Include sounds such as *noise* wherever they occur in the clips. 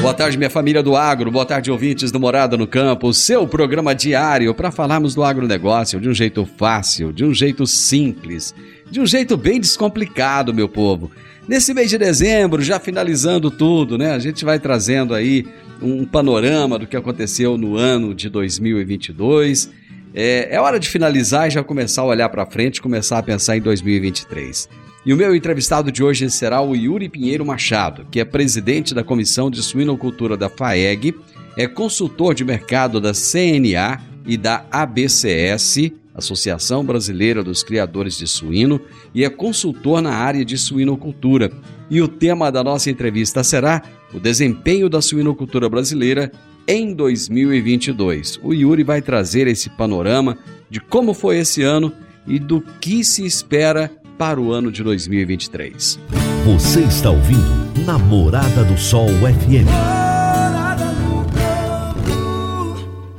Boa tarde, minha família do agro. Boa tarde, ouvintes do Morada no Campo. Seu programa diário para falarmos do agronegócio de um jeito fácil, de um jeito simples, de um jeito bem descomplicado, meu povo. Nesse mês de dezembro, já finalizando tudo, né? A gente vai trazendo aí um panorama do que aconteceu no ano de 2022. É, é hora de finalizar e já começar a olhar para frente, começar a pensar em 2023. E o meu entrevistado de hoje será o Yuri Pinheiro Machado, que é presidente da Comissão de Suinocultura da FAEG, é consultor de mercado da CNA e da ABCS, Associação Brasileira dos Criadores de Suíno, e é consultor na área de suinocultura. E o tema da nossa entrevista será o desempenho da suinocultura brasileira em 2022. O Yuri vai trazer esse panorama de como foi esse ano e do que se espera para o ano de 2023. Você está ouvindo Namorada do Sol FM.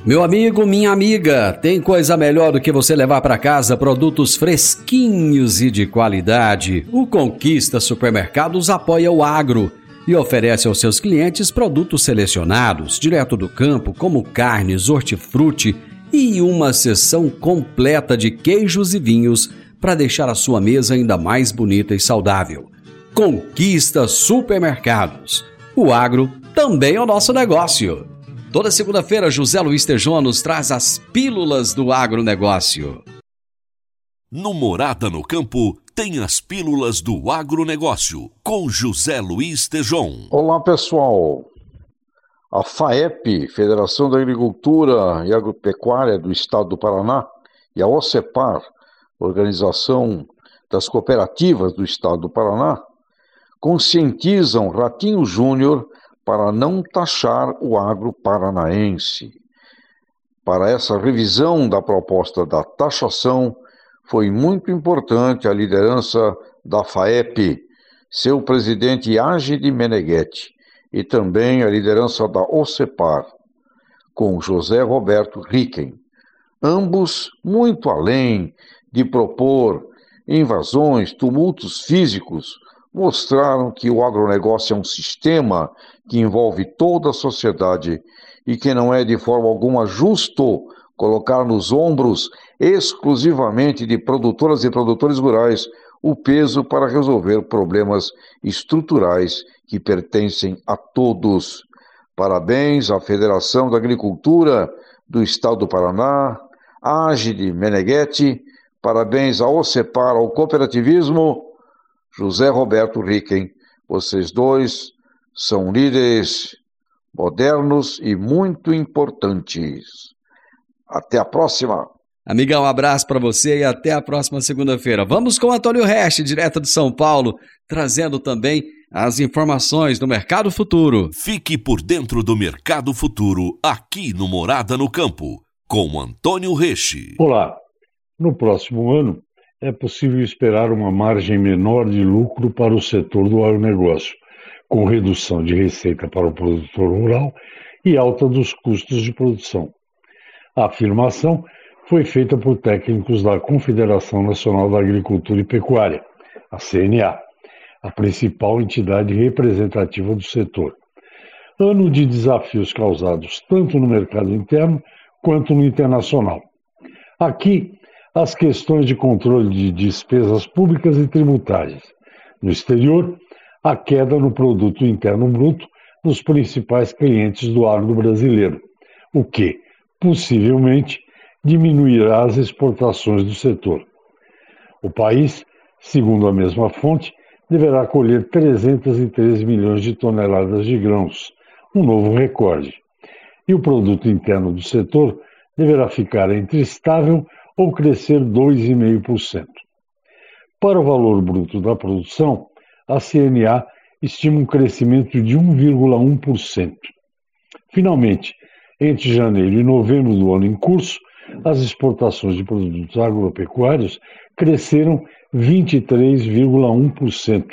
Meu amigo, minha amiga, tem coisa melhor do que você levar para casa produtos fresquinhos e de qualidade. O Conquista Supermercados apoia o agro e oferece aos seus clientes produtos selecionados, direto do campo, como carnes, hortifruti e uma seção completa de queijos e vinhos para deixar a sua mesa ainda mais bonita e saudável. Conquista Supermercados. O agro também é o nosso negócio. Toda segunda-feira, José Luiz Tejon nos traz as pílulas do agronegócio. No Morada no Campo, tem as pílulas do agronegócio, com José Luiz Tejon. Olá, pessoal. A FAEP, Federação da Agricultura e Agropecuária do Estado do Paraná, e a OCEPAR, Organização das Cooperativas do Estado do Paraná, conscientizam Ratinho Júnior para não taxar o agro paranaense. Para essa revisão da proposta da taxação, foi muito importante a liderança da FAEP, seu presidente Agide Meneghetti, e também a liderança da OCEPAR, com José Roberto Ricken, ambos muito além de propor invasões, tumultos físicos, mostraram que o agronegócio é um sistema que envolve toda a sociedade e que não é de forma alguma justo colocar nos ombros exclusivamente de produtoras e produtores rurais o peso para resolver problemas estruturais que pertencem a todos. Parabéns à Federação da Agricultura do Estado do Paraná, Ágide Meneghetti, Parabéns ao OCEPAR, ao cooperativismo, José Roberto Ricken. Vocês dois são líderes modernos e muito importantes. Até a próxima. Amigão, um abraço para você e até a próxima segunda-feira. Vamos com Antônio Reste, direto de São Paulo, trazendo também as informações do Mercado Futuro. Fique por dentro do Mercado Futuro, aqui no Morada no Campo, com Antônio Reche. Olá, no próximo ano, é possível esperar uma margem menor de lucro para o setor do agronegócio, com redução de receita para o produtor rural e alta dos custos de produção. A afirmação foi feita por técnicos da Confederação Nacional da Agricultura e Pecuária, a CNA, a principal entidade representativa do setor. Ano de desafios causados tanto no mercado interno quanto no internacional. Aqui, as questões de controle de despesas públicas e tributárias. No exterior, a queda no produto interno bruto dos principais clientes do agro brasileiro, o que, possivelmente, diminuirá as exportações do setor. O país, segundo a mesma fonte, deverá colher 303 milhões de toneladas de grãos, um novo recorde. E o produto interno do setor deverá ficar entre estável ou crescer 2,5%. Para o valor bruto da produção, a CNA estima um crescimento de 1,1%. Finalmente, entre janeiro e novembro do ano em curso, as exportações de produtos agropecuários cresceram 23,1%,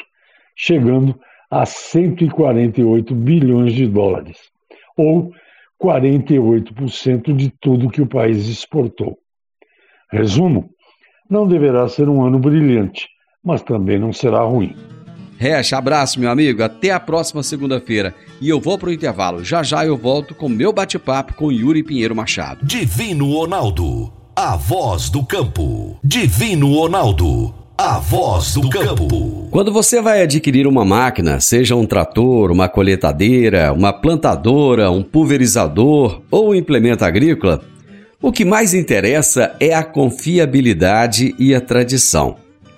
chegando a 148 bilhões de dólares, ou 48% de tudo que o país exportou. Resumo: não deverá ser um ano brilhante, mas também não será ruim. Recha, abraço, meu amigo. Até a próxima segunda-feira. E eu vou pro intervalo. Já já eu volto com meu bate-papo com Yuri Pinheiro Machado. Divino Ronaldo, a voz do campo. Divino Ronaldo, a voz do campo. Quando você vai adquirir uma máquina, seja um trator, uma coletadeira, uma plantadora, um pulverizador ou um implemento agrícola, o que mais interessa é a confiabilidade e a tradição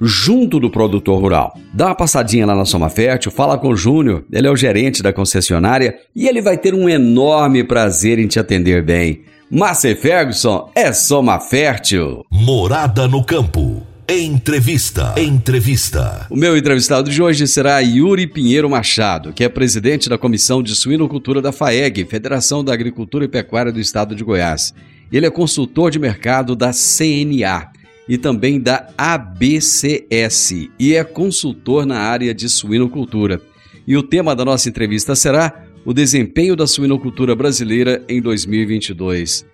junto do produtor rural. Dá uma passadinha lá na Soma Fértil, fala com o Júnior, ele é o gerente da concessionária e ele vai ter um enorme prazer em te atender bem. Márcia Ferguson é Soma Fértil. Morada no campo. Entrevista. Entrevista. O meu entrevistado de hoje será Yuri Pinheiro Machado, que é presidente da Comissão de Suinocultura da FAEG, Federação da Agricultura e Pecuária do Estado de Goiás. Ele é consultor de mercado da CNA e também da ABCS e é consultor na área de suinocultura. E o tema da nossa entrevista será o desempenho da suinocultura brasileira em 2022.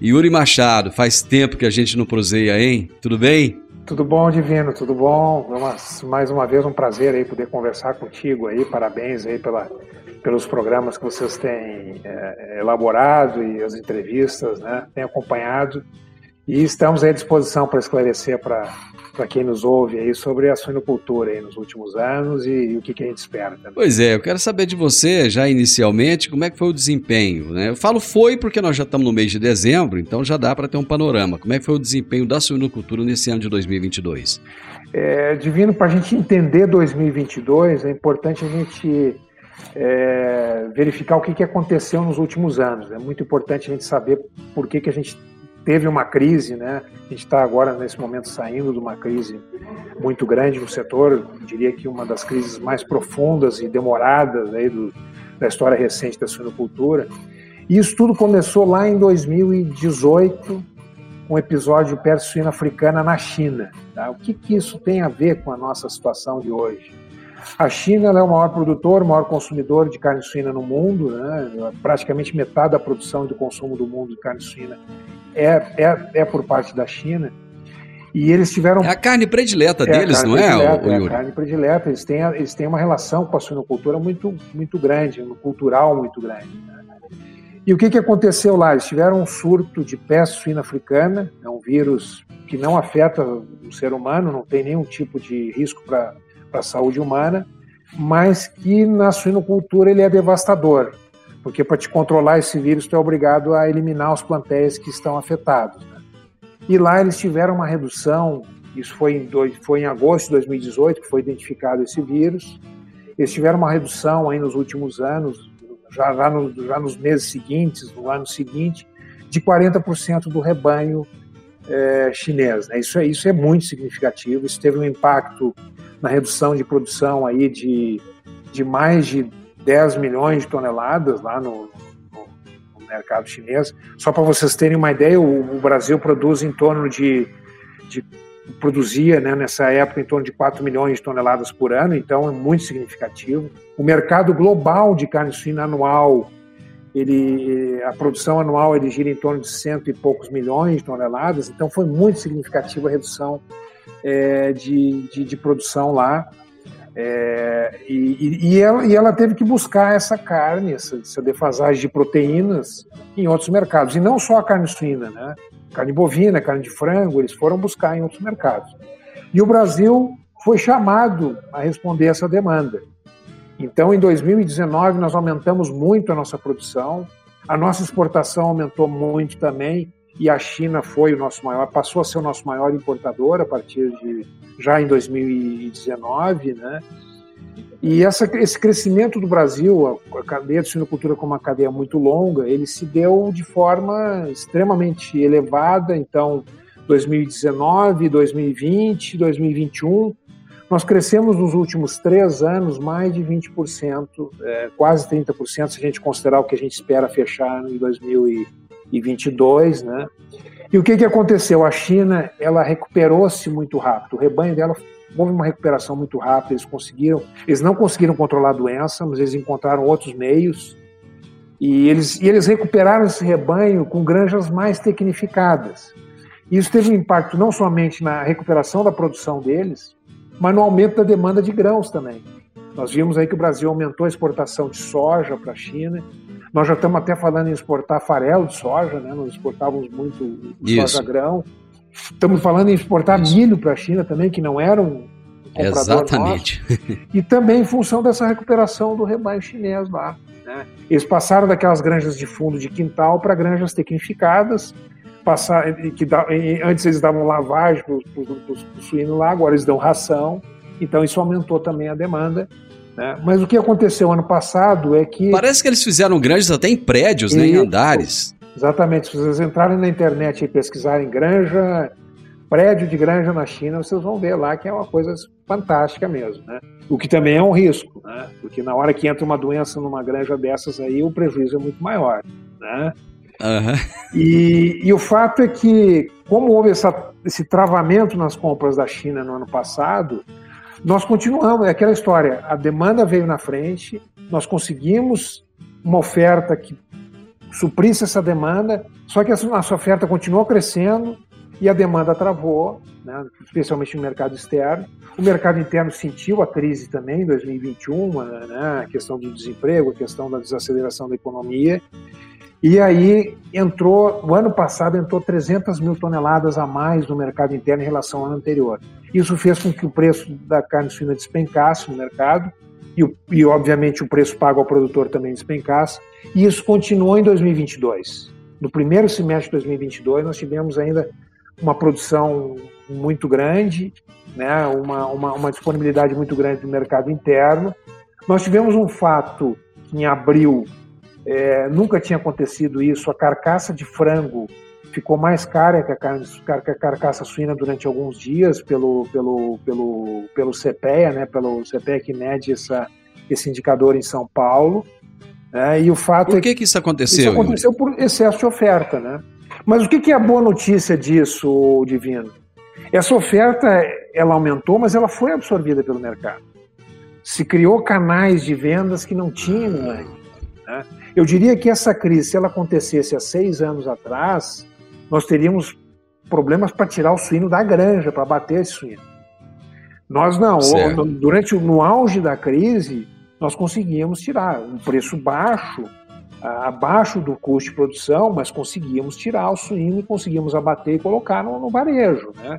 Yuri Machado, faz tempo que a gente não proseia, hein? Tudo bem? Tudo bom, Divino, tudo bom? Mais uma vez um prazer aí poder conversar contigo aí, parabéns aí pela, pelos programas que vocês têm é, elaborado e as entrevistas, né? Tem acompanhado e estamos à disposição para esclarecer para para quem nos ouve aí sobre a suinocultura aí nos últimos anos e, e o que, que, a gente espera também. Pois é, eu quero saber de você, já inicialmente, como é que foi o desempenho, né? Eu falo foi porque nós já estamos no mês de dezembro, então já dá para ter um panorama. Como é que foi o desempenho da suinocultura nesse ano de 2022? É, Divino, para a gente entender 2022, é importante a gente é, verificar o que, que aconteceu nos últimos anos. É muito importante a gente saber por que, que a gente teve uma crise, né? A gente está agora nesse momento saindo de uma crise muito grande no setor, diria que uma das crises mais profundas e demoradas aí do, da história recente da suinocultura. E isso tudo começou lá em 2018, com o episódio peste suína africana na China. Tá? O que, que isso tem a ver com a nossa situação de hoje? A China é o maior produtor, o maior consumidor de carne suína no mundo, né? praticamente metade da produção e do consumo do mundo de carne suína é, é, é por parte da China. E eles tiveram. É a carne predileta é deles, carne não é, predileta, é? É a carne predileta. Eles têm, eles têm uma relação com a suinocultura muito, muito grande, cultural muito grande. Né? E o que, que aconteceu lá? Eles tiveram um surto de peste suína africana, é um vírus que não afeta o ser humano, não tem nenhum tipo de risco para a saúde humana, mas que na suinocultura ele é devastador porque para te controlar esse vírus, tu é obrigado a eliminar os plantéis que estão afetados. Né? E lá eles tiveram uma redução, isso foi em, dois, foi em agosto de 2018 que foi identificado esse vírus, eles tiveram uma redução aí nos últimos anos, já, já, no, já nos meses seguintes, no ano seguinte, de 40% do rebanho é, chinês. Né? Isso, é, isso é muito significativo, isso teve um impacto na redução de produção aí de, de mais de 10 milhões de toneladas lá no, no, no mercado chinês. Só para vocês terem uma ideia, o, o, Brasil produz em torno de, de produzia né, nessa época em torno de 4 milhões de toneladas por ano, então é muito significativo. O mercado global de carne suína anual ele, a produção anual ele gira em torno de cento e poucos milhões de toneladas, então foi muito significativa a redução é, de, de, de, produção lá. É, e, e, ela, e ela teve que buscar essa carne, essa, essa defasagem de proteínas em outros mercados, e não só a carne suína, né? carne bovina, carne de frango, eles foram buscar em outros mercados. E o Brasil foi chamado a responder essa demanda. Então, em 2019, nós aumentamos muito a nossa produção, a nossa exportação aumentou muito também, e a China foi o nosso maior, passou a ser o nosso maior importador a partir de já em 2019, né? E essa, esse crescimento do Brasil, a, cadeia de suinocultura como uma cadeia muito longa, ele se deu de forma extremamente elevada. Então, 2019, 2020, 2021, nós crescemos nos últimos três anos mais de 20%, é, quase 30%, se a gente considerar o que a gente espera fechar em 2022, né? E o que, que aconteceu? A China, ela recuperou-se muito rápido, o rebanho dela houve uma recuperação muito rápida, eles conseguiram, eles não conseguiram controlar a doença, mas eles encontraram outros meios, e eles, e eles recuperaram esse rebanho com granjas mais tecnificadas. Isso teve um impacto não somente na recuperação da produção deles, mas no aumento da demanda de grãos também. Nós vimos aí que o Brasil aumentou a exportação de soja para a China. Nós já estamos até falando em exportar farelo de soja, né? Nós exportávamos muito soja grão. Estamos falando em exportar milho para a China também, que não era um comprador Exatamente. Nosso. E também em função dessa recuperação do rebanho chinês lá. Né? Eles passaram daquelas granjas de fundo de quintal para granjas tecnificadas, passar, que da, antes eles davam lavagem para o suíno lá, agora eles dão ração, então isso aumentou também a demanda. Né? Mas o que aconteceu ano passado é que. Parece que eles fizeram granjas até em prédios, e, né, em andares. Exatamente, se vocês entrarem na internet e pesquisarem granja, prédio de granja na China, vocês vão ver lá que é uma coisa fantástica mesmo, né? O que também é um risco, né? Porque na hora que entra uma doença numa granja dessas aí, o prejuízo é muito maior, né? Uhum. E, e, o fato é que, como houve essa, esse travamento nas compras da China no ano passado, nós continuamos, é aquela história, a demanda veio na frente, nós conseguimos uma oferta que suprisse essa demanda, só que a nossa oferta continuou crescendo e a demanda travou, né, especialmente no mercado externo. O mercado interno sentiu a crise também em 2021, né, a questão do desemprego, a questão da desaceleração da economia, e aí entrou, o ano passado entrou 300 mil toneladas a mais no mercado interno em relação ao ano anterior. Isso fez com que o preço da carne suína despencasse no mercado e, e obviamente o preço pago ao produtor também despencasse. E isso continuou em 2022. No primeiro semestre de 2022 nós tivemos ainda uma produção muito grande, né, uma, uma, uma disponibilidade muito grande do mercado interno. Nós tivemos um fato que em abril é, nunca tinha acontecido isso. A carcaça de frango ficou mais cara que a, carne, que a carcaça suína durante alguns dias pelo, pelo, pelo, pelo CPEA, né, pelo CPEA que mede essa, esse indicador em São Paulo. Né, e o fato por é que, é que isso aconteceu? Isso aconteceu por excesso de oferta. Né? Mas o que, que é a boa notícia disso, Divino? Essa oferta ela aumentou, mas ela foi absorvida pelo mercado. Se criou canais de vendas que não tinham antes. Né? Eu diria que essa crise, se ela acontecesse há seis anos atrás, nós teríamos problemas para tirar o suíno da granja, para bater esse suíno. Nós não. Certo. Durante no auge da crise, nós conseguíamos tirar um preço baixo, abaixo do custo de produção, mas conseguíamos tirar o suíno e conseguíamos abater e colocar no, no varejo, né?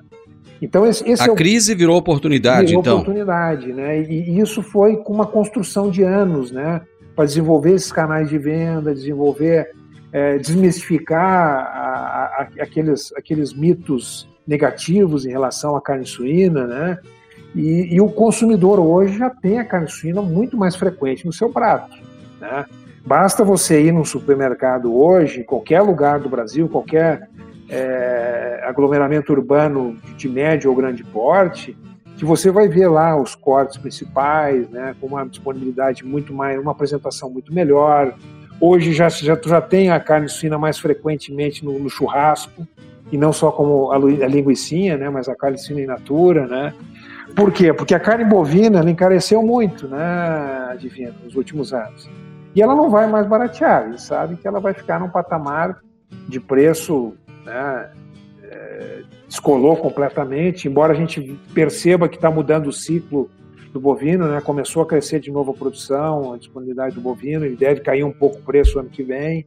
Então esse, esse a é crise o, virou oportunidade, virou então. oportunidade, né? E, e, isso foi com uma construção de anos, né? para desenvolver esses canais de venda, desenvolver, é, desmistificar a, a, aqueles, aqueles mitos negativos em relação à carne suína, né? E, e, o consumidor hoje já tem a carne suína muito mais frequente no seu prato, né? Basta você ir num supermercado hoje, em qualquer lugar do Brasil, qualquer é, aglomeramento urbano de médio ou grande porte, que você vai ver lá os cortes principais, né, com uma disponibilidade muito mais, uma apresentação muito melhor. Hoje já já já tem a carne suína mais frequentemente no, no churrasco e não só como a, a linguiçinha, né, mas a carne suína in natura, né? Por quê? Porque a carne bovina encareceu muito, né, Divino, nos últimos anos. E ela não vai mais baratear, ele sabe que ela vai ficar num patamar de preço, né, é, descolou completamente, embora a gente perceba que está mudando o ciclo do bovino, né, começou a crescer de novo a produção, a disponibilidade do bovino, ele deve cair um pouco o preço ano que vem,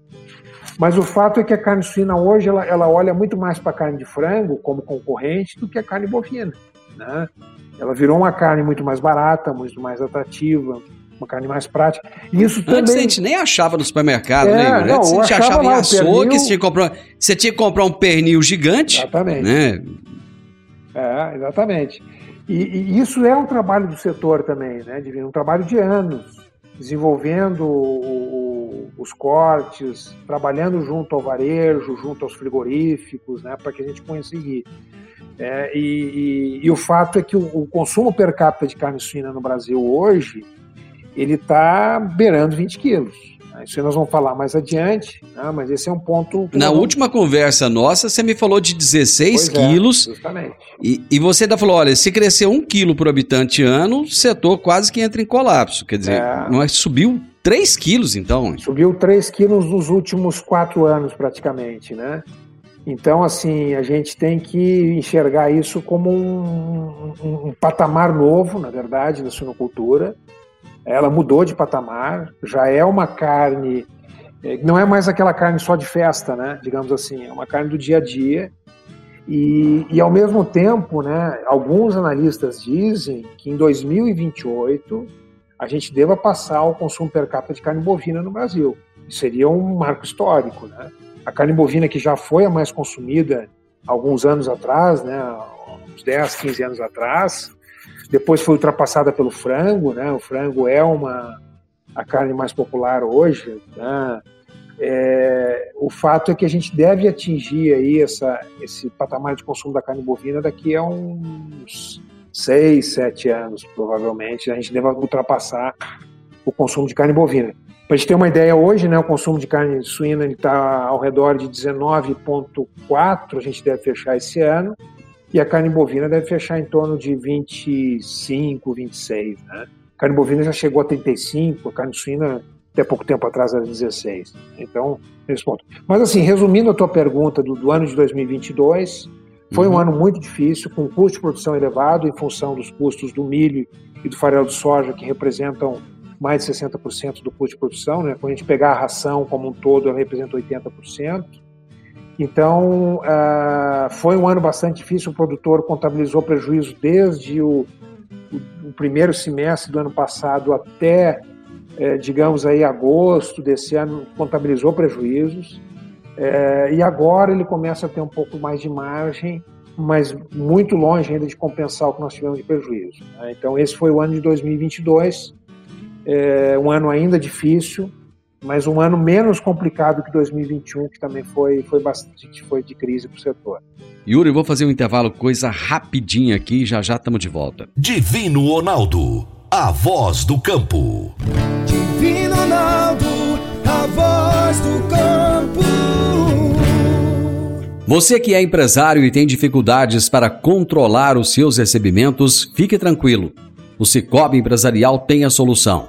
mas o fato é que a carne suína hoje ela, ela olha muito mais para a carne de frango como concorrente do que a carne bovina. Né? Ela virou uma carne muito mais barata, muito mais atrativa, uma carne mais prática. E isso também... Antes a gente nem achava no supermercado, é, né, Igor? Antes a gente achava em açougue, você tinha, que comprar, você tinha que comprar um pernil gigante. Exatamente. Né? É, exatamente. E, e, isso é um trabalho do setor também, né, Divino? Um trabalho de anos, desenvolvendo o, o, os cortes, trabalhando junto ao varejo, junto aos frigoríficos, né, para que a gente conseguir. É, e, e, e, o fato é que o, o, consumo per capita de carne suína no Brasil hoje ele está beirando 20 quilos. Isso nós vamos falar mais adiante, né? mas esse é um ponto. Na última conversa nossa, você me falou de 16 pois é, quilos. É, justamente. E, e você ainda falou: olha, se crescer um quilo por habitante ano, o setor quase que entra em colapso. Quer dizer, é... não é, subiu 3 quilos, então? Subiu 3 quilos nos últimos quatro anos, praticamente, né? Então, assim, a gente tem que enxergar isso como um, um, um patamar novo, na verdade, da suinocultura ela mudou de patamar, já é uma carne, é, não é mais aquela carne só de festa, né? Digamos assim, é uma carne do dia a dia. E, e ao mesmo tempo, né, alguns analistas dizem que em 2028 a gente deva passar ao consumo per capita de carne bovina no Brasil. Seria um marco histórico, né? A carne bovina que já foi a mais consumida alguns anos atrás, né, uns 10, 15 anos atrás, depois foi ultrapassada pelo frango, né? O frango é uma a carne mais popular hoje, né? É, o fato é que a gente deve atingir aí essa, esse patamar de consumo da carne bovina daqui a uns seis, sete anos, provavelmente. A gente deve ultrapassar o consumo de carne bovina. Para a gente ter uma ideia, hoje né, o consumo de carne suína está ao redor de 19,4, a gente deve fechar esse ano e a carne bovina deve fechar em torno de 25, 26, né? A carne bovina já chegou a 35, a carne suína até pouco tempo atrás era 16. Então, nesse ponto. Mas assim, resumindo a tua pergunta do, do ano de 2022, foi uhum. um ano muito difícil, com custo de produção elevado em função dos custos do milho e do farelo de soja, que representam mais de 60% do custo de produção. Né? Quando a gente pegar a ração como um todo, ela representa 80%. Então, uh, foi um ano bastante difícil. O produtor contabilizou prejuízo desde o, o, o primeiro semestre do ano passado até, eh, digamos aí, agosto desse ano, contabilizou prejuízos. Eh, e agora ele começa a ter um pouco mais de margem, mas muito longe ainda de compensar o que nós tivemos de prejuízo. Né? Então, esse foi o ano de 2022, eh, um ano ainda difícil, mas um ano menos complicado que 2021, que também foi, foi bastante foi de crise para o setor. Yuri, vou fazer um intervalo, coisa rapidinha aqui, já já estamos de volta. Divino Ronaldo, a voz do campo. Divino Ronaldo, a voz do campo. Você que é empresário e tem dificuldades para controlar os seus recebimentos, fique tranquilo. O Cicobi Empresarial tem a solução.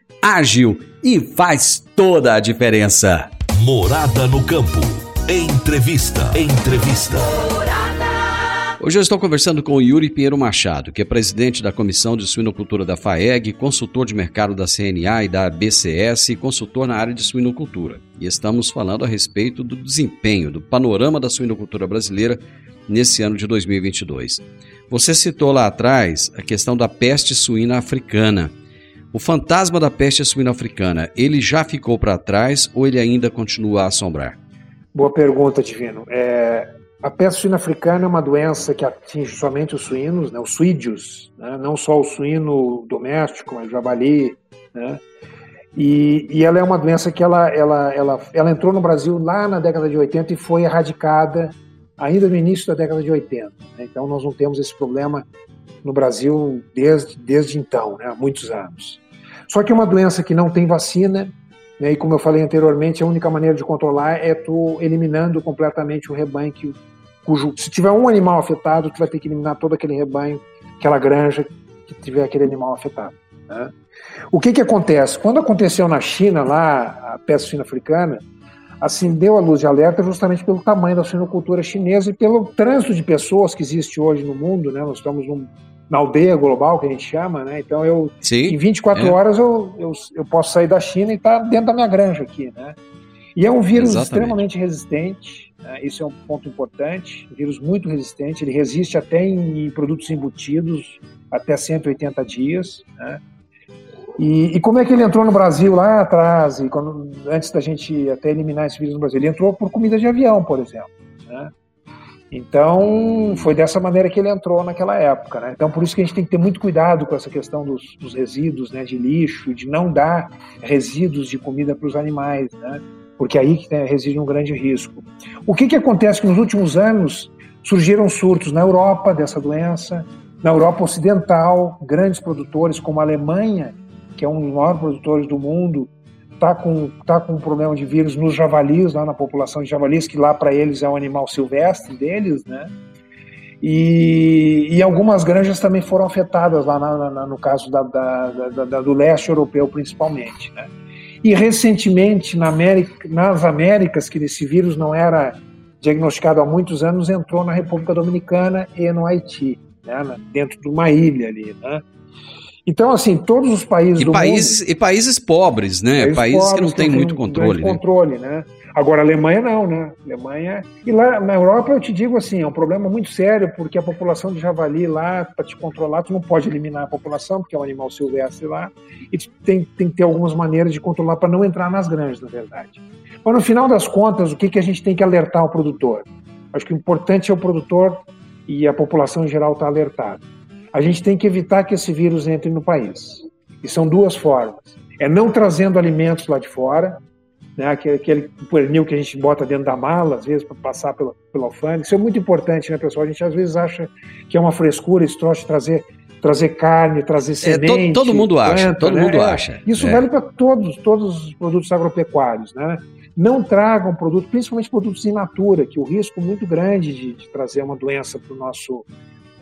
ágil e faz toda a diferença. Morada no campo. Entrevista. Entrevista. Hoje eu estou conversando com o Yuri Pinheiro Machado, que é presidente da Comissão de Suinocultura da FAEG, consultor de mercado da CNA e da BCS e consultor na área de suinocultura. E estamos falando a respeito do desempenho, do panorama da suinocultura brasileira nesse ano de 2022. Você citou lá atrás a questão da peste suína africana. O fantasma da peste suína africana, ele já ficou para trás ou ele ainda continua a assombrar? Boa pergunta, Divino. É, a peste suína africana é uma doença que atinge somente os suínos, né, os suídeos, né, não só o suíno doméstico, mas o javali. Né, E, e, ela é uma doença que ela, ela, ela, ela entrou no Brasil lá na década de 80 e foi erradicada ainda no início da década de 80. Né? Então nós não temos esse problema no Brasil desde, desde então, né? há muitos anos. Só que é uma doença que não tem vacina, né? e como eu falei anteriormente, a única maneira de controlar é tu eliminando completamente o rebanho que, cujo, se tiver um animal afetado, tu vai ter que eliminar todo aquele rebanho, aquela granja que tiver aquele animal afetado. Né? O que, que acontece? Quando aconteceu na China, lá, a peste africana, acendeu a luz de alerta justamente pelo tamanho da suinocultura chinesa e pelo trânsito de pessoas que existe hoje no mundo, né? Nós estamos num, na aldeia global, que a gente chama, né? Então, eu, Sim, em 24 é. horas, eu, eu, eu, posso sair da China e estar tá dentro da minha granja aqui, né? E é um vírus Exatamente. extremamente resistente, né? isso é um ponto importante, um vírus muito resistente, ele resiste até em, em produtos embutidos, até 180 dias, né? E, e, como é que ele entrou no Brasil lá atrás, e quando, antes da gente até eliminar esse vírus no Brasil? Ele entrou por comida de avião, por exemplo. Né? Então, foi dessa maneira que ele entrou naquela época. Né? Então, por isso que a gente tem que ter muito cuidado com essa questão dos, dos resíduos, né, de lixo, de não dar resíduos de comida para os animais, né? porque aí que né, reside um grande risco. O que, que acontece que nos últimos anos surgiram surtos na Europa dessa doença, na Europa Ocidental, grandes produtores como a Alemanha que é um dos maiores produtores do mundo, está com, tá com um problema de vírus nos javalis, lá na população de javalis, que lá para eles é um animal silvestre deles, né? E, e algumas granjas também foram afetadas lá na, na, no caso da, da, da, do leste europeu principalmente, né? E recentemente na América, nas Américas, que esse vírus não era diagnosticado há muitos anos, entrou na República Dominicana e no Haiti, né? dentro de uma ilha ali, né? Então, assim, todos os países e do países, mundo... E países pobres, né? Países, países que não têm muito controle. Né? controle, né? Agora, a Alemanha não, né? A Alemanha... E lá na Europa, eu te digo assim, é um problema muito sério, porque a população de javali lá, para te controlar, tu não pode eliminar a população, porque é um animal silvestre lá, e tem, tem que ter algumas maneiras de controlar para não entrar nas granjas, na verdade. Mas, no final das contas, o que, que a gente tem que alertar o produtor? Acho que o importante é o produtor e a população em geral estar tá alertado a gente tem que evitar que esse vírus entre no país. E são duas formas. É não trazendo alimentos lá de fora, né, aquele, pernil que a gente bota dentro da mala, às vezes, para passar pela, pela alfândega. Isso é muito importante, né, pessoal? A gente às vezes acha que é uma frescura esse troço de trazer, trazer carne, trazer semente. É, todo, todo mundo planta, acha, todo né? mundo é, acha. Isso é. vale para todos, todos os produtos agropecuários, né? Não tragam produtos, principalmente produtos in natura, que o risco muito grande de, de trazer uma doença para o nosso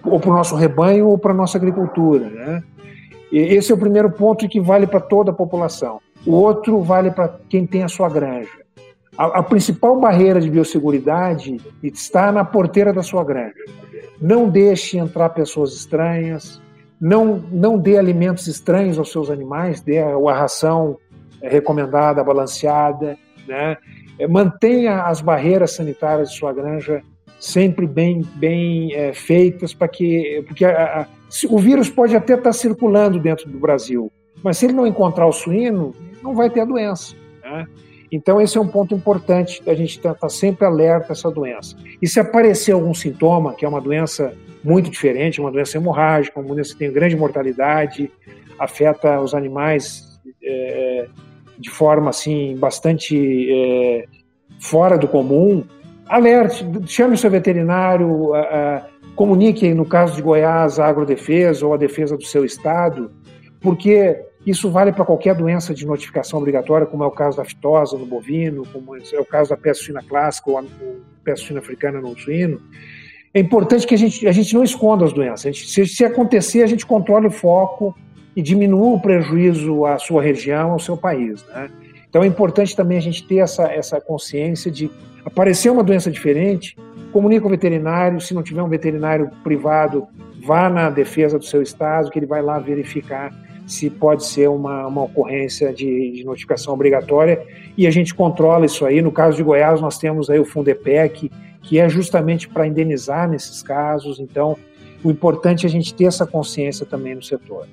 ou para o nosso rebanho ou para a nossa agricultura. Né? Esse é o primeiro ponto que vale para toda a população. O outro vale para quem tem a sua granja. A, a, principal barreira de biosseguridade está na porteira da sua granja. Não deixe entrar pessoas estranhas, não, não dê alimentos estranhos aos seus animais, dê a, a ração recomendada, balanceada, né? mantenha as barreiras sanitárias de sua granja sempre bem, bem é, feitas para que. Porque a, a, o vírus pode até estar circulando dentro do Brasil, mas se ele não encontrar o suíno, não vai ter a doença. Né? Então, esse é um ponto importante a gente estar tá, tá sempre alerta a essa doença. E se aparecer algum sintoma, que é uma doença muito diferente, uma doença hemorrágica, uma doença que tem grande mortalidade, afeta os animais é, de forma assim bastante é, fora do comum, alerte, chame seu veterinário, uh, uh, comunique, no caso de Goiás, a agrodefesa ou a defesa do seu estado, porque isso vale para qualquer doença de notificação obrigatória, como é o caso da fitosa no bovino, como é o caso da peste suína clássica ou a peste suína africana no suíno. É importante que a gente, a gente não esconda as doenças. Gente, se, se acontecer, a gente controle o foco e diminua o prejuízo à sua região, ao seu país. Né? Então é importante também a gente ter essa, essa consciência de aparecer uma doença diferente, comunique com o veterinário, se não tiver um veterinário privado, vá na defesa do seu estado, que ele vai lá verificar se pode ser uma, uma ocorrência de, de notificação obrigatória e a gente controla isso aí. No caso de Goiás, nós temos aí o Fundepec, que é justamente para indenizar nesses casos. Então, o importante é a gente ter essa consciência também no setor.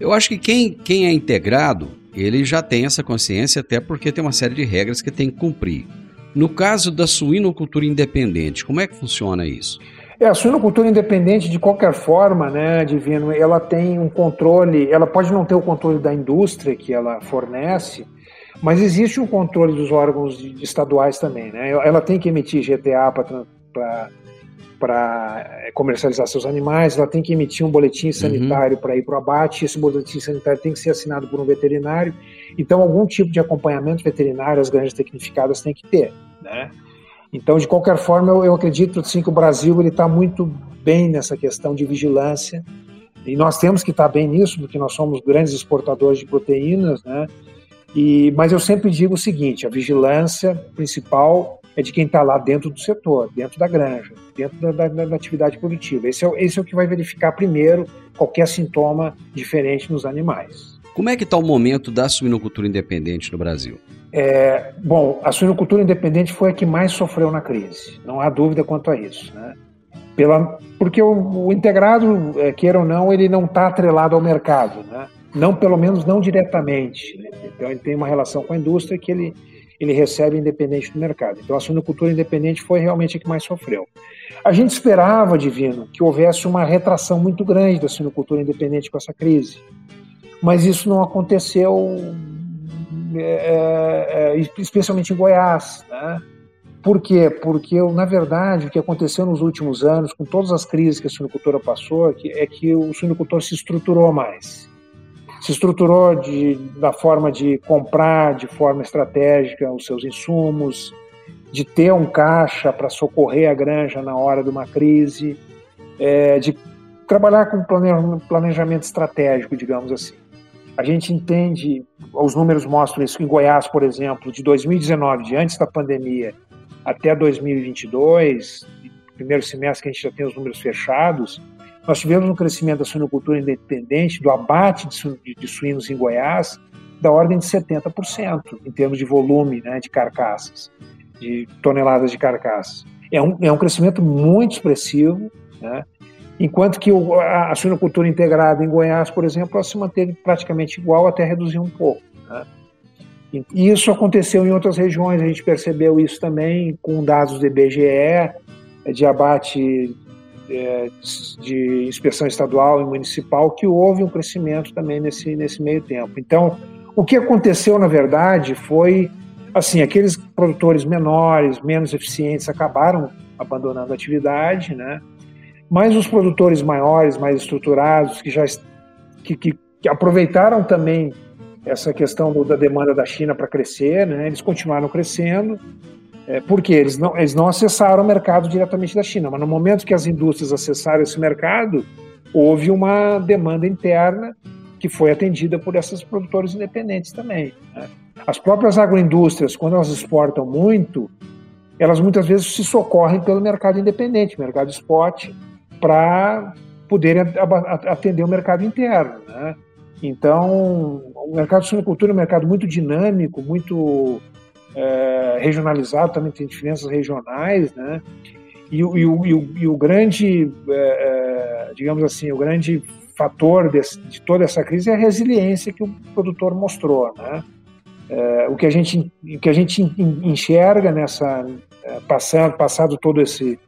Eu acho que quem, quem é integrado, ele já tem essa consciência, até porque tem uma série de regras que tem que cumprir. No caso da suinocultura independente, como é que funciona isso? É, a suinocultura independente, de qualquer forma, né, Divino, ela tem um controle, ela pode não ter o controle da indústria que ela fornece, mas existe um controle dos órgãos estaduais também, né? Ela tem que emitir GTA para é, comercializar seus animais, ela tem que emitir um boletim uhum. sanitário uhum. para ir para o abate, esse boletim sanitário tem que ser assinado por um veterinário, então algum tipo de acompanhamento veterinário as granjas tecnificadas tem que ter, né? Então, de qualquer forma, eu, eu acredito assim, que o Brasil está muito bem nessa questão de vigilância, e nós temos que estar tá bem nisso, porque nós somos grandes exportadores de proteínas, né? E, mas eu sempre digo o seguinte: a vigilância principal é de quem está lá dentro do setor, dentro da granja, dentro da, da, da atividade produtiva. Esse é, esse é o que vai verificar primeiro qualquer sintoma diferente nos animais. Como é que está o momento da suinocultura independente no Brasil? É, bom, a suinocultura independente foi a que mais sofreu na crise, não há dúvida quanto a isso. Né? Pela, porque o, o integrado, é, queira ou não, ele não está atrelado ao mercado, né? não pelo menos não diretamente. Né? Então ele tem uma relação com a indústria que ele, ele recebe independente do mercado. Então a suinocultura independente foi realmente a que mais sofreu. A gente esperava, Divino, que houvesse uma retração muito grande da suinocultura independente com essa crise, mas isso não aconteceu é, é, é, especialmente em Goiás. Né? Por quê? Porque, na verdade, o que aconteceu nos últimos anos, com todas as crises que a suinocultura passou, é que o suinocultor se estruturou mais. Se estruturou de, da forma de comprar de forma estratégica os seus insumos, de ter um caixa para socorrer a granja na hora de uma crise, é, de trabalhar com planejamento estratégico, digamos assim. A gente entende, os números mostram isso em Goiás, por exemplo, de 2019, de antes da pandemia, até 2022, primeiro semestre que a gente já tem os números fechados, nós tivemos um crescimento da suinocultura independente, do abate de, suínos em Goiás, da ordem de 70%, em termos de volume né, de carcaças, de toneladas de carcaças. É um, é um crescimento muito expressivo, né? enquanto que o, a, a suinocultura integrada em Goiás, por exemplo, ela se manteve praticamente igual, até reduzir um pouco. Né? E isso aconteceu em outras regiões, a gente percebeu isso também com dados do IBGE, de abate é, de inspeção estadual e municipal, que houve um crescimento também nesse, nesse meio tempo. Então, o que aconteceu, na verdade, foi assim, aqueles produtores menores, menos eficientes, acabaram abandonando a atividade, né? mas os produtores maiores, mais estruturados, que já que, que, que aproveitaram também essa questão do, da demanda da China para crescer, né? eles continuaram crescendo, é, porque eles não, eles não acessaram o mercado diretamente da China, mas no momento que as indústrias acessaram esse mercado, houve uma demanda interna que foi atendida por esses produtores independentes também. Né? As próprias agroindústrias, quando elas exportam muito, elas muitas vezes se socorrem pelo mercado independente, mercado spot, para poder atender o mercado interno. Né? Então, o mercado de suinocultura é um mercado muito dinâmico, muito é, regionalizado, também tem diferenças regionais, né? E, e, e, o, e o grande, é, é, digamos assim, o grande fator de toda essa crise é a resiliência que o produtor mostrou, né? É, o que a gente, o que a gente enxerga nessa é, passando, passado todo esse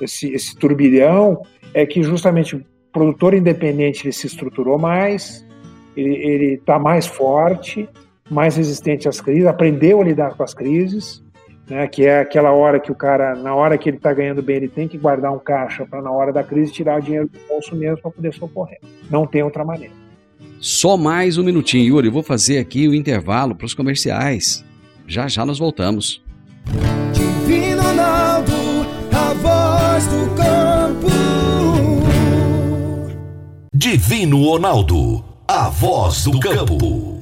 esse, esse turbilhão é que justamente o produtor independente ele se estruturou mais, ele está mais forte, mais resistente às crises, aprendeu a lidar com as crises, né, que é aquela hora que o cara, na hora que ele está ganhando bem, ele tem que guardar um caixa para na hora da crise tirar o dinheiro do bolso mesmo para poder socorrer. Não tem outra maneira. Só mais um minutinho, Yuri. Vou fazer aqui o intervalo para os comerciais. Já já nós voltamos. Divino Ronaldo, a voz do campo. Divino Ronaldo, a voz do campo.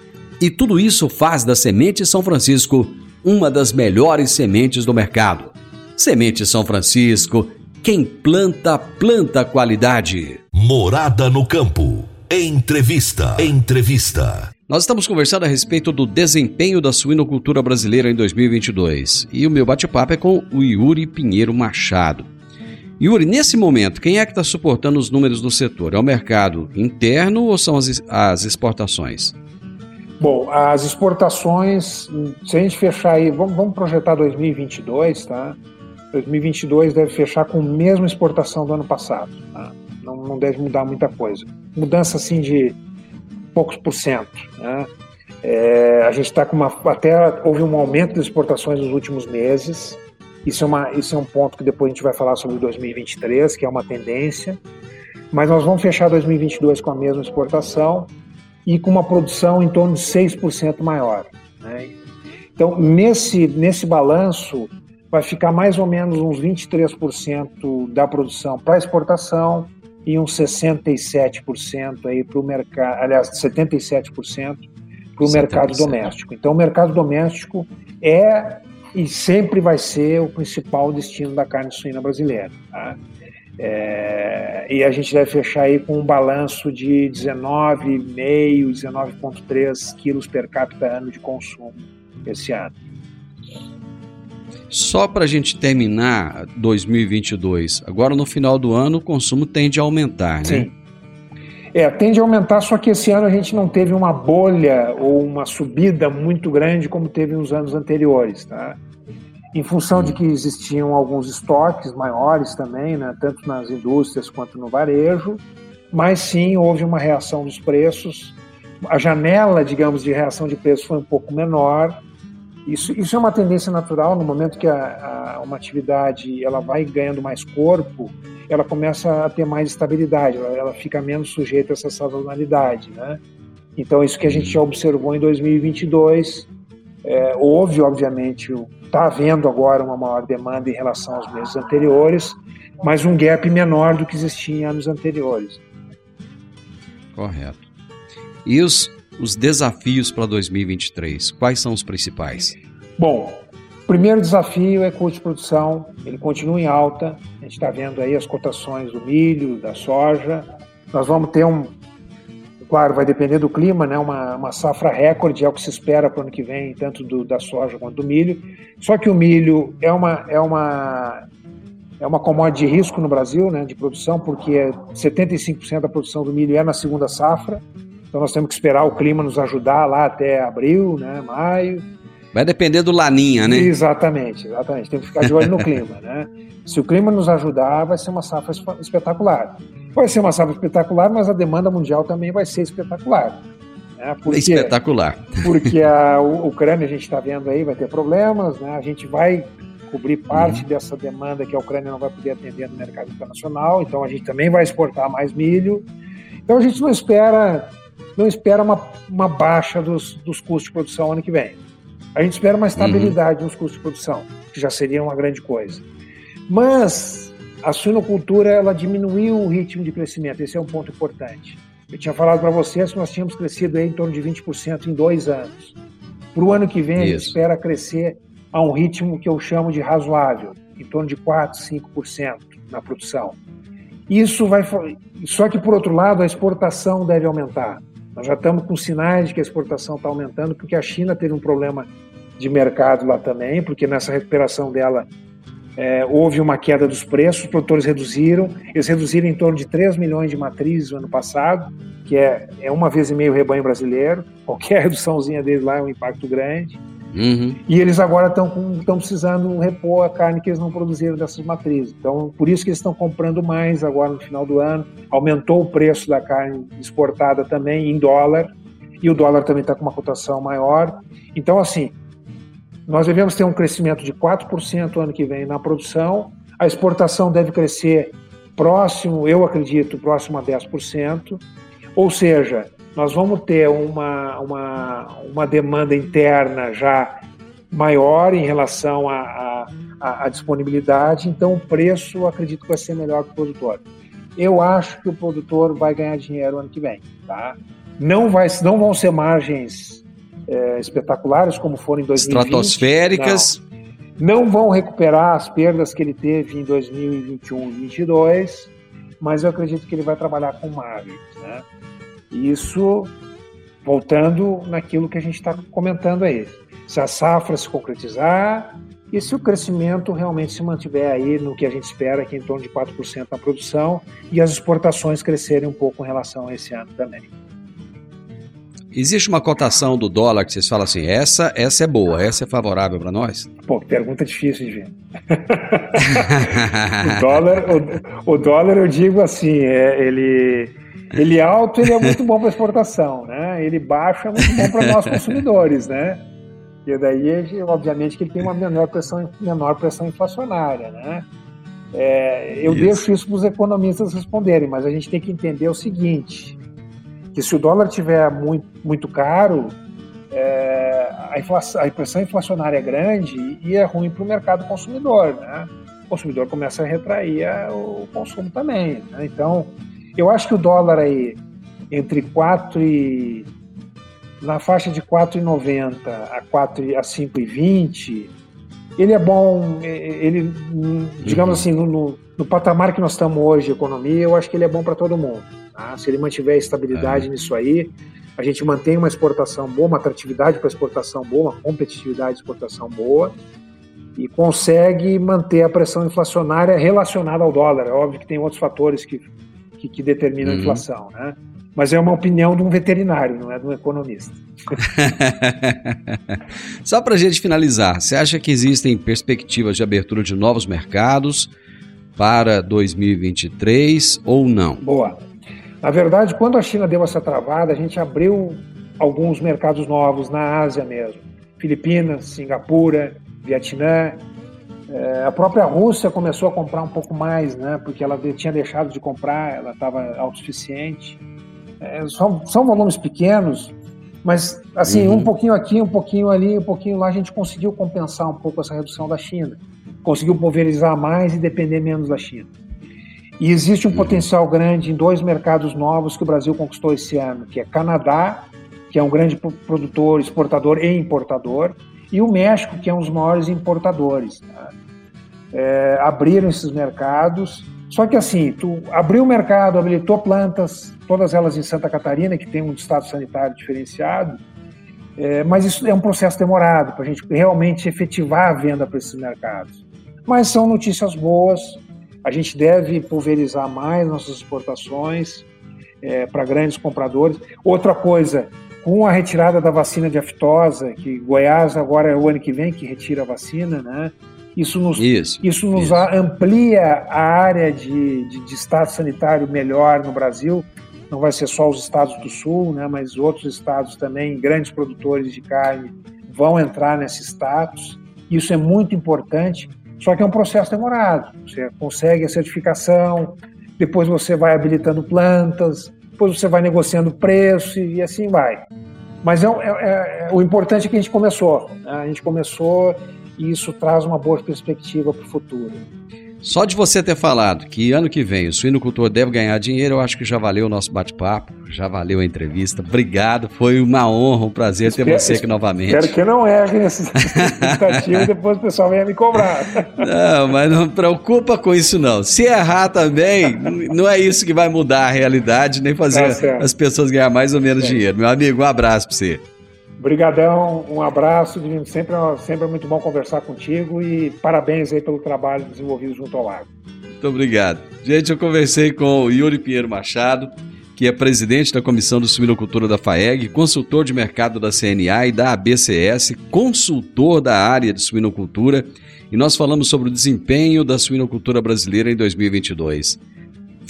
e tudo isso faz da Semente São Francisco uma das melhores sementes do mercado. Semente São Francisco Quem planta, planta qualidade. Morada no campo. Entrevista. Entrevista. Nós estamos conversando a respeito do desempenho da suinocultura brasileira em 2022 e o meu bate-papo é com o Yuri Pinheiro Machado. Yuri, nesse momento, quem é que está suportando os números do setor? É o mercado interno ou são as, as exportações? Bom, as exportações, se a gente fechar aí, vamos, vamos projetar 2022, tá? 2022 deve fechar com a mesma exportação do ano passado. Tá? Não, não deve mudar muita coisa. Mudança assim de poucos por cento. Né? É, a gente está com uma. Até houve um aumento das exportações nos últimos meses. Isso é, uma, isso é um ponto que depois a gente vai falar sobre 2023, que é uma tendência. Mas nós vamos fechar 2022 com a mesma exportação e com uma produção em torno de 6% maior. Né? Então, nesse, nesse balanço, vai ficar mais ou menos uns 23% da produção para exportação e uns 67% aí para o mercado, aliás, 77% para o mercado doméstico. Então, o mercado doméstico é e sempre vai ser o principal destino da carne suína brasileira. Tá? É, e a gente deve fechar aí com um balanço de 19,5, 19,3 quilos per capita ano de consumo esse ano. Só para a gente terminar 2022, agora no final do ano o consumo tende a aumentar, né? Sim. É, tende a aumentar, só que esse ano a gente não teve uma bolha ou uma subida muito grande como teve nos anos anteriores, tá? Em função de que existiam alguns estoques maiores também, né, tanto nas indústrias quanto no varejo, mas sim houve uma reação dos preços. A janela, digamos, de reação de preços foi um pouco menor, isso, isso é uma tendência natural no momento que a, a, uma atividade ela vai ganhando mais corpo, ela começa a ter mais estabilidade, ela, ela fica menos sujeita a essa sazonalidade, né? Então isso que a gente já observou em 2022, é, houve obviamente, está havendo agora uma maior demanda em relação aos meses anteriores, mas um gap menor do que existia em anos anteriores. Correto. E os os desafios para 2023? Quais são os principais? Bom, o primeiro desafio é custo de produção, ele continua em alta. A gente está vendo aí as cotações do milho, da soja. Nós vamos ter um, claro, vai depender do clima, né? Uma, uma safra recorde é o que se espera para o ano que vem, tanto do, da soja quanto do milho. Só que o milho é uma é uma é uma commodity de risco no Brasil, né, de produção, porque 75% da produção do milho é na segunda safra. Então nós temos que esperar o clima nos ajudar lá até abril, né, maio. Vai depender do laninha, né? Exatamente, exatamente. Tem que ficar de olho no *laughs* clima, né? Se o clima nos ajudar, vai ser uma safra espetacular. Vai ser uma safra espetacular, mas a demanda mundial também vai ser espetacular. Né? Porque, espetacular. Porque a *laughs* Ucrânia, a gente está vendo aí, vai ter problemas, né? A gente vai cobrir parte uhum. dessa demanda que a Ucrânia não vai poder atender no mercado internacional, então a gente também vai exportar mais milho. Então a gente não espera não espera uma, uma baixa dos, dos custos de produção ano que vem. A gente espera uma estabilidade uhum. nos custos de produção, que já seria uma grande coisa. Mas a suinocultura ela diminuiu o ritmo de crescimento, esse é um ponto importante. Eu tinha falado para vocês que nós tínhamos crescido em torno de 20% em dois anos. Para o ano que vem, Isso. a gente espera crescer a um ritmo que eu chamo de razoável, em torno de 4, 5% na produção. Isso vai. Só que, por outro lado, a exportação deve aumentar. Nós já estamos com sinais de que a exportação está aumentando, porque a China teve um problema de mercado lá também, porque nessa recuperação dela é, houve uma queda dos preços, os produtores reduziram, eles reduziram em torno de 3 milhões de matrizes no ano passado, que é, é uma vez e meio o rebanho brasileiro, qualquer reduçãozinha deles lá é um impacto grande. Uhum. E eles agora estão precisando repor a carne que eles não produziram dessas matrizes. Então, por isso que eles estão comprando mais agora no final do ano. Aumentou o preço da carne exportada também em dólar, e o dólar também está com uma cotação maior. Então, assim, nós devemos ter um crescimento de 4% ano que vem na produção. A exportação deve crescer próximo, eu acredito, próximo a 10%. Ou seja, nós vamos ter uma, uma, uma demanda interna já maior em relação à, à, à disponibilidade, então o preço acredito que vai ser melhor para o produtor. Eu acho que o produtor vai ganhar dinheiro ano que vem, tá? Não, vai, não vão ser margens é, espetaculares como foram em 2020. Estratosféricas. Não. não vão recuperar as perdas que ele teve em 2021 e 2022, mas eu acredito que ele vai trabalhar com magros. Né? Isso voltando naquilo que a gente está comentando aí. Se a safra se concretizar e se o crescimento realmente se mantiver aí no que a gente espera, que é em torno de 4% na produção, e as exportações crescerem um pouco em relação a esse ano também. Existe uma cotação do dólar que vocês falam assim, essa, essa é boa, essa é favorável para nós? Pô, pergunta difícil de ver. *laughs* o, dólar, o, o, dólar, eu digo assim, é, ele, ele alto ele é muito bom para exportação, né? Ele baixo é muito bom para nós consumidores, né? E daí, obviamente, que ele tem uma menor pressão, menor pressão inflacionária, né? É, eu isso. deixo isso para os economistas responderem, mas a gente tem que entender o seguinte: que se o dólar estiver muito, muito caro, é, a, inflação, a pressão inflacionária é grande e é ruim para o mercado consumidor, né? O consumidor começa a retrair o consumo também. Né? Então, eu acho que o dólar aí entre 4 e na faixa de 4,90 a 4 a 5,20, ele é bom, ele digamos uhum. assim, no, no, patamar que nós estamos hoje de economia, eu acho que ele é bom para todo mundo. Tá? Se ele mantiver estabilidade é. nisso aí, a gente mantém uma exportação boa, uma atratividade para exportação boa, uma competitividade de exportação boa e consegue manter a pressão inflacionária relacionada ao dólar. É óbvio que tem outros fatores que, que, que determinam uhum. a inflação, né? Mas é uma opinião de um veterinário, não é de um economista. *laughs* Só para a gente finalizar, você acha que existem perspectivas de abertura de novos mercados para 2023 ou não? Boa. Na verdade, quando a China deu essa travada, a gente abriu alguns mercados novos na Ásia mesmo. Filipinas, Singapura, Vietnã. É, a própria Rússia começou a comprar um pouco mais, né? Porque ela tinha deixado de comprar, ela estava autossuficiente. É, são, são volumes pequenos, mas assim, uhum. um pouquinho aqui, um pouquinho ali, um pouquinho lá, a gente conseguiu compensar um pouco essa redução da China. Conseguiu pulverizar mais e depender menos da China. E existe um uhum. potencial grande em dois mercados novos que o Brasil conquistou esse ano, que é Canadá, que é um grande produtor, exportador e importador, e o México, que é um dos maiores importadores. Né? É, abriram esses mercados, só que assim, tu abriu o mercado, habilitou plantas, todas elas em Santa Catarina, que tem um estado sanitário diferenciado, é, mas isso é um processo demorado para a gente realmente efetivar a venda para esses mercados. Mas são notícias boas, a gente deve pulverizar mais nossas exportações é, para grandes compradores. Outra coisa, com a retirada da vacina de aftosa, que Goiás agora é o ano que vem que retira a vacina, né? Isso nos, isso, isso nos isso. amplia a área de, de, de, estado sanitário melhor no Brasil. Não vai ser só os estados do sul, né, mas outros estados também, grandes produtores de carne, vão entrar nesse status. Isso é muito importante só que é um processo demorado. Você consegue a certificação, depois você vai habilitando plantas, depois você vai negociando preço e assim vai. Mas é, é, é, o importante é que a gente começou. Né? A gente começou e isso traz uma boa perspectiva para o futuro. Só de você ter falado que ano que vem o suinocultor deve ganhar dinheiro, eu acho que já valeu o nosso bate-papo, já valeu a entrevista. Obrigado, foi uma honra, um prazer espero, ter você aqui novamente. Espero que não erre nessa *laughs* expectativa e depois o pessoal venha me cobrar. Não, mas não preocupa com isso não. Se errar também, não é isso que vai mudar a realidade, nem fazer tá as pessoas ganhar mais ou menos é. dinheiro. Meu amigo, um abraço para você. Obrigadão, um abraço, sempre, sempre é muito bom conversar contigo e parabéns aí pelo trabalho desenvolvido junto ao Lago. Muito obrigado. Gente, eu conversei com o Yuri Pinheiro Machado, que é presidente da Comissão de Suinocultura da FAEG, consultor de mercado da CNA e da ABCS, consultor da área de suinocultura, e nós falamos sobre o desempenho da suinocultura brasileira em 2022.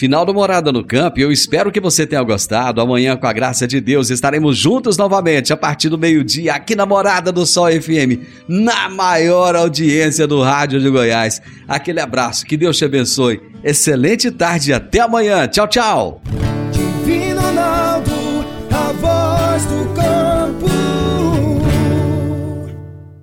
Final do Morada no Campo, eu espero que você tenha gostado. Amanhã, com a graça de Deus, estaremos juntos novamente a partir do meio-dia aqui na Morada do Sol FM, na maior audiência do rádio de Goiás. Aquele abraço, que Deus te abençoe. Excelente tarde e até amanhã. Tchau, tchau. Divino Ronaldo, a voz do